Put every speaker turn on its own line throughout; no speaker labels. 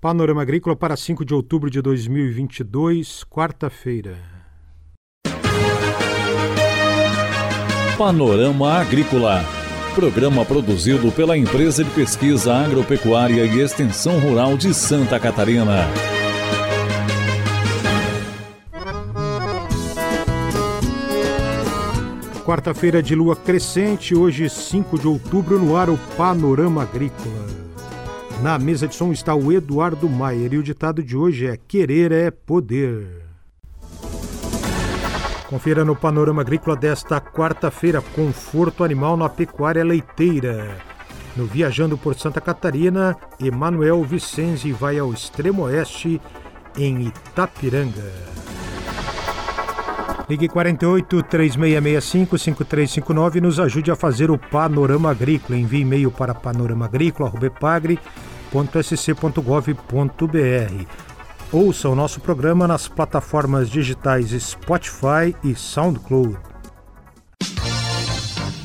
Panorama Agrícola para 5 de outubro de 2022, quarta-feira.
Panorama Agrícola. Programa produzido pela Empresa de Pesquisa Agropecuária e Extensão Rural de Santa Catarina.
Quarta-feira de lua crescente, hoje 5 de outubro, no ar o Panorama Agrícola. Na mesa de som está o Eduardo Maier e o ditado de hoje é: Querer é poder. Confira no panorama agrícola desta quarta-feira: conforto animal na pecuária leiteira. No Viajando por Santa Catarina, Emanuel Vicenzi vai ao extremo oeste, em Itapiranga. Ligue 48 3665 5359 e nos ajude a fazer o panorama agrícola. Envie e-mail para panoramaagrícola.sc.gov.br. Ouça o nosso programa nas plataformas digitais Spotify e SoundCloud.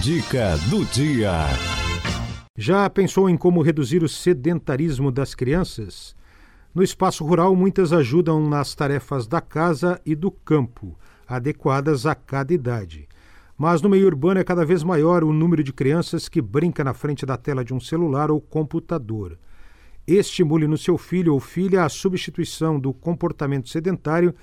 Dica do dia.
Já pensou em como reduzir o sedentarismo das crianças? No espaço rural, muitas ajudam nas tarefas da casa e do campo adequadas a cada idade. Mas no meio urbano é cada vez maior o número de crianças que brinca na frente da tela de um celular ou computador. Estimule no seu filho ou filha a substituição do comportamento sedentário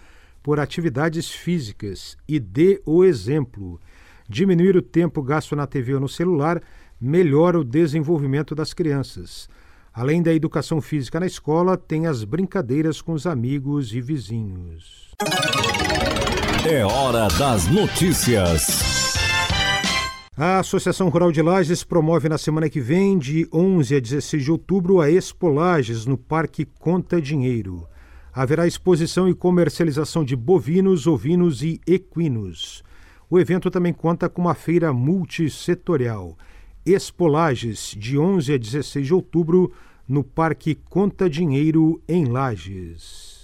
por atividades físicas e dê o exemplo. Diminuir o tempo gasto na TV ou no celular melhora o desenvolvimento das crianças. Além da educação física na escola, tem as brincadeiras com os amigos e vizinhos.
É hora das notícias.
A Associação Rural de Lages promove na semana que vem, de 11 a 16 de outubro, a Expo Lages no Parque Conta Dinheiro. Haverá exposição e comercialização de bovinos, ovinos e equinos. O evento também conta com uma feira multissetorial. Expo Lages, de 11 a 16 de outubro, no Parque Conta Dinheiro, em Lages.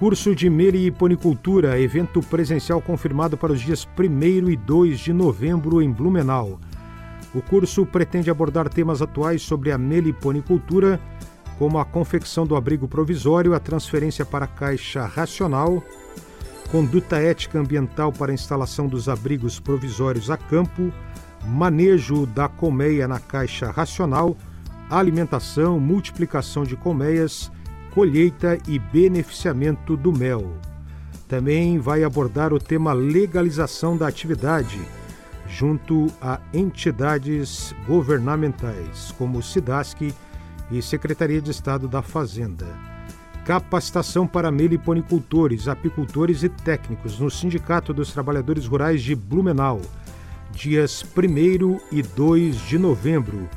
Curso de Meliponicultura, evento presencial confirmado para os dias 1 e 2 de novembro em Blumenau. O curso pretende abordar temas atuais sobre a meliponicultura, como a confecção do abrigo provisório, a transferência para a caixa racional, conduta ética ambiental para a instalação dos abrigos provisórios a campo, manejo da colmeia na caixa racional, alimentação, multiplicação de colmeias colheita e beneficiamento do mel. Também vai abordar o tema legalização da atividade, junto a entidades governamentais, como o SIDASC e Secretaria de Estado da Fazenda. Capacitação para meliponicultores, apicultores e técnicos no Sindicato dos Trabalhadores Rurais de Blumenau, dias 1 e 2 de novembro.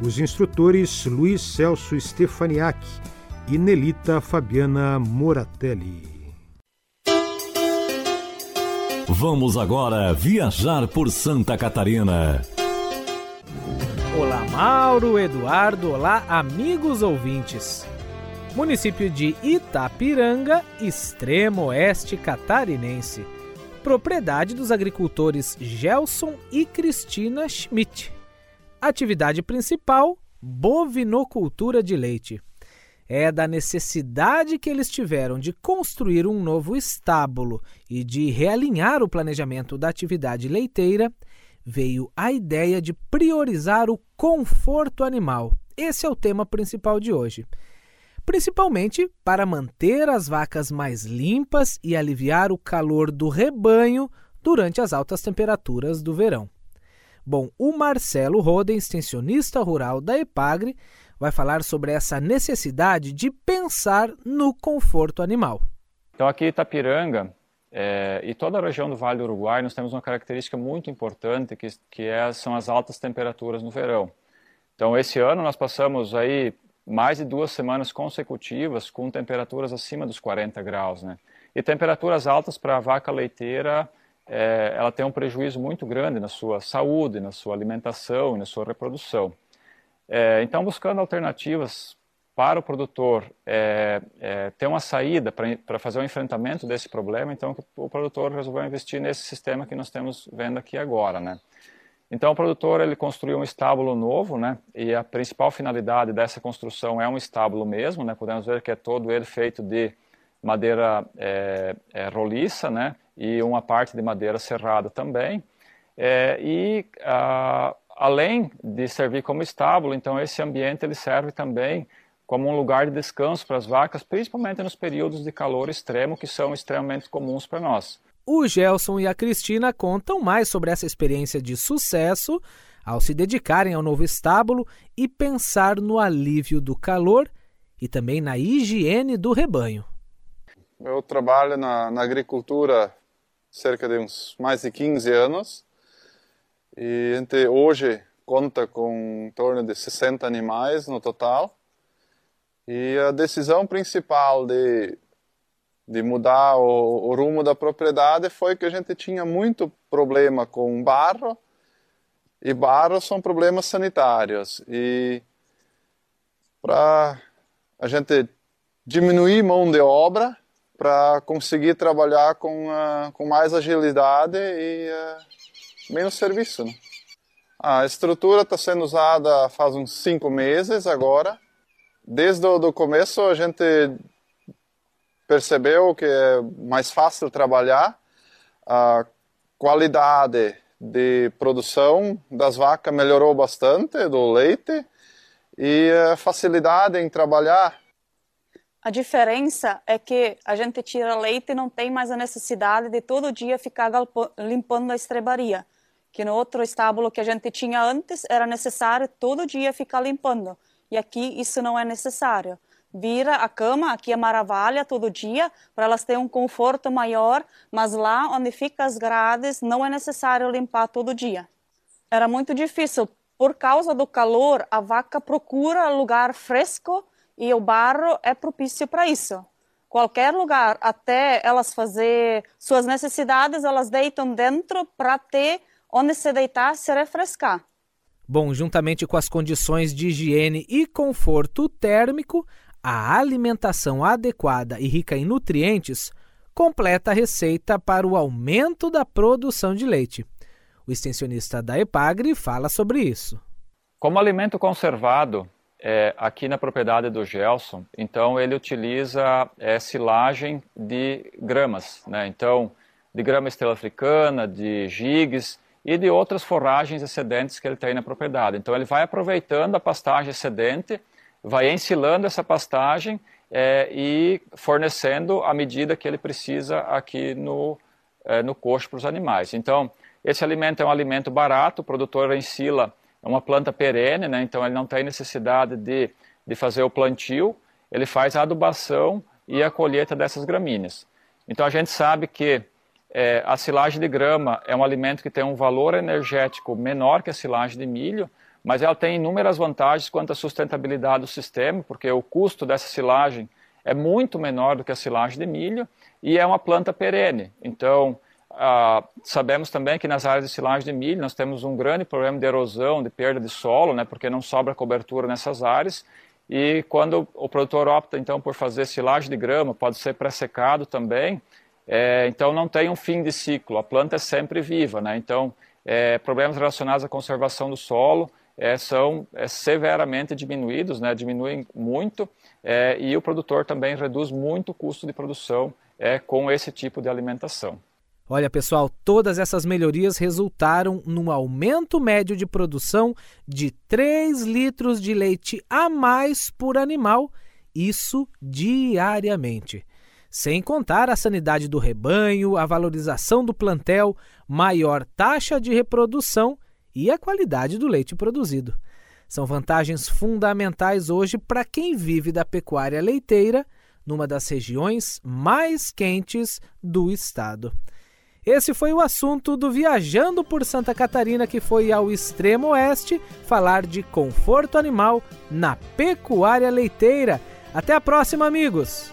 Os instrutores Luiz Celso Stefaniak e Nelita Fabiana Moratelli.
Vamos agora viajar por Santa Catarina.
Olá, Mauro, Eduardo, olá, amigos ouvintes. Município de Itapiranga, extremo oeste catarinense. Propriedade dos agricultores Gelson e Cristina Schmidt. Atividade principal: bovinocultura de leite é da necessidade que eles tiveram de construir um novo estábulo e de realinhar o planejamento da atividade leiteira, veio a ideia de priorizar o conforto animal. Esse é o tema principal de hoje. Principalmente para manter as vacas mais limpas e aliviar o calor do rebanho durante as altas temperaturas do verão. Bom, o Marcelo Roden, extensionista rural da Epagre, vai falar sobre essa necessidade de pensar no conforto animal.
Então, aqui em Itapiranga é, e toda a região do Vale do Uruguai, nós temos uma característica muito importante que, que é, são as altas temperaturas no verão. Então, esse ano nós passamos aí mais de duas semanas consecutivas com temperaturas acima dos 40 graus, né? E temperaturas altas para a vaca leiteira, é, ela tem um prejuízo muito grande na sua saúde, na sua alimentação, na sua reprodução. É, então, buscando alternativas para o produtor é, é, ter uma saída para fazer o enfrentamento desse problema, então o produtor resolveu investir nesse sistema que nós temos vendo aqui agora, né? Então o produtor ele construiu um estábulo novo, né? E a principal finalidade dessa construção é um estábulo mesmo, né? Podemos ver que é todo ele feito de madeira é, é, roliça, né? E uma parte de madeira serrada também. É, e a, além de servir como estábulo, então esse ambiente ele serve também como um lugar de descanso para as vacas, principalmente nos períodos de calor extremo que são extremamente comuns para nós.
O Gelson e a Cristina contam mais sobre essa experiência de sucesso ao se dedicarem ao novo estábulo e pensar no alívio do calor e também na higiene do rebanho.
Eu trabalho na, na agricultura cerca de uns mais de 15 anos e entre hoje conta com em torno de 60 animais no total. E a decisão principal de de mudar o, o, rumo da propriedade foi que a gente tinha muito problema com barro e barro são problemas sanitários e para a gente diminuir mão de obra para conseguir trabalhar com, uh, com mais agilidade e uh, menos serviço. Né? A estrutura está sendo usada faz uns cinco meses agora. Desde o começo a gente percebeu que é mais fácil trabalhar, a qualidade de produção das vacas melhorou bastante, do leite, e a facilidade em trabalhar.
A diferença é que a gente tira leite e não tem mais a necessidade de todo dia ficar limpando a estrebaria. Que no outro estábulo que a gente tinha antes era necessário todo dia ficar limpando. E aqui isso não é necessário vira a cama, aqui é maravilha todo dia, para elas terem um conforto maior, mas lá onde fica as grades não é necessário limpar todo dia. Era muito difícil, por causa do calor, a vaca procura lugar fresco e o barro é propício para isso. Qualquer lugar, até elas fazer suas necessidades, elas deitam dentro para ter onde se deitar, se refrescar.
Bom, juntamente com as condições de higiene e conforto térmico, a alimentação adequada e rica em nutrientes completa a receita para o aumento da produção de leite. O extensionista da Epagre fala sobre isso.
Como alimento conservado, é, aqui na propriedade do Gelson, então ele utiliza é, silagem de gramas, né? então de grama estrela africana, de gigs e de outras forragens excedentes que ele tem na propriedade. Então ele vai aproveitando a pastagem excedente vai ensilando essa pastagem é, e fornecendo a medida que ele precisa aqui no, é, no coxo para os animais. Então, esse alimento é um alimento barato, o produtor ensila é uma planta perene, né, então ele não tem necessidade de, de fazer o plantio, ele faz a adubação e a colheita dessas gramíneas. Então a gente sabe que é, a silagem de grama é um alimento que tem um valor energético menor que a silagem de milho, mas ela tem inúmeras vantagens quanto à sustentabilidade do sistema, porque o custo dessa silagem é muito menor do que a silagem de milho e é uma planta perene. Então, ah, sabemos também que nas áreas de silagem de milho nós temos um grande problema de erosão, de perda de solo, né, porque não sobra cobertura nessas áreas. E quando o produtor opta então por fazer silagem de grama, pode ser pré-secado também, é, então não tem um fim de ciclo, a planta é sempre viva. Né? Então, é, problemas relacionados à conservação do solo, é, são é, severamente diminuídos, né, diminuem muito, é, e o produtor também reduz muito o custo de produção é, com esse tipo de alimentação.
Olha, pessoal, todas essas melhorias resultaram num aumento médio de produção de 3 litros de leite a mais por animal, isso diariamente. Sem contar a sanidade do rebanho, a valorização do plantel, maior taxa de reprodução e a qualidade do leite produzido. São vantagens fundamentais hoje para quem vive da pecuária leiteira, numa das regiões mais quentes do estado. Esse foi o assunto do Viajando por Santa Catarina, que foi ao extremo oeste falar de conforto animal na pecuária leiteira. Até a próxima, amigos!